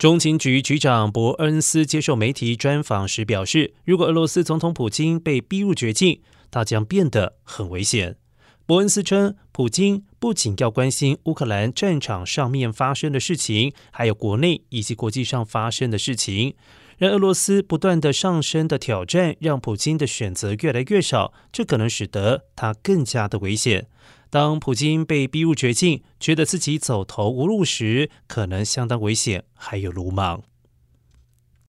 中情局局长伯恩斯接受媒体专访时表示，如果俄罗斯总统普京被逼入绝境，他将变得很危险。伯恩斯称，普京不仅要关心乌克兰战场上面发生的事情，还有国内以及国际上发生的事情。让俄罗斯不断的上升的挑战，让普京的选择越来越少，这可能使得他更加的危险。当普京被逼入绝境，觉得自己走投无路时，可能相当危险，还有鲁莽。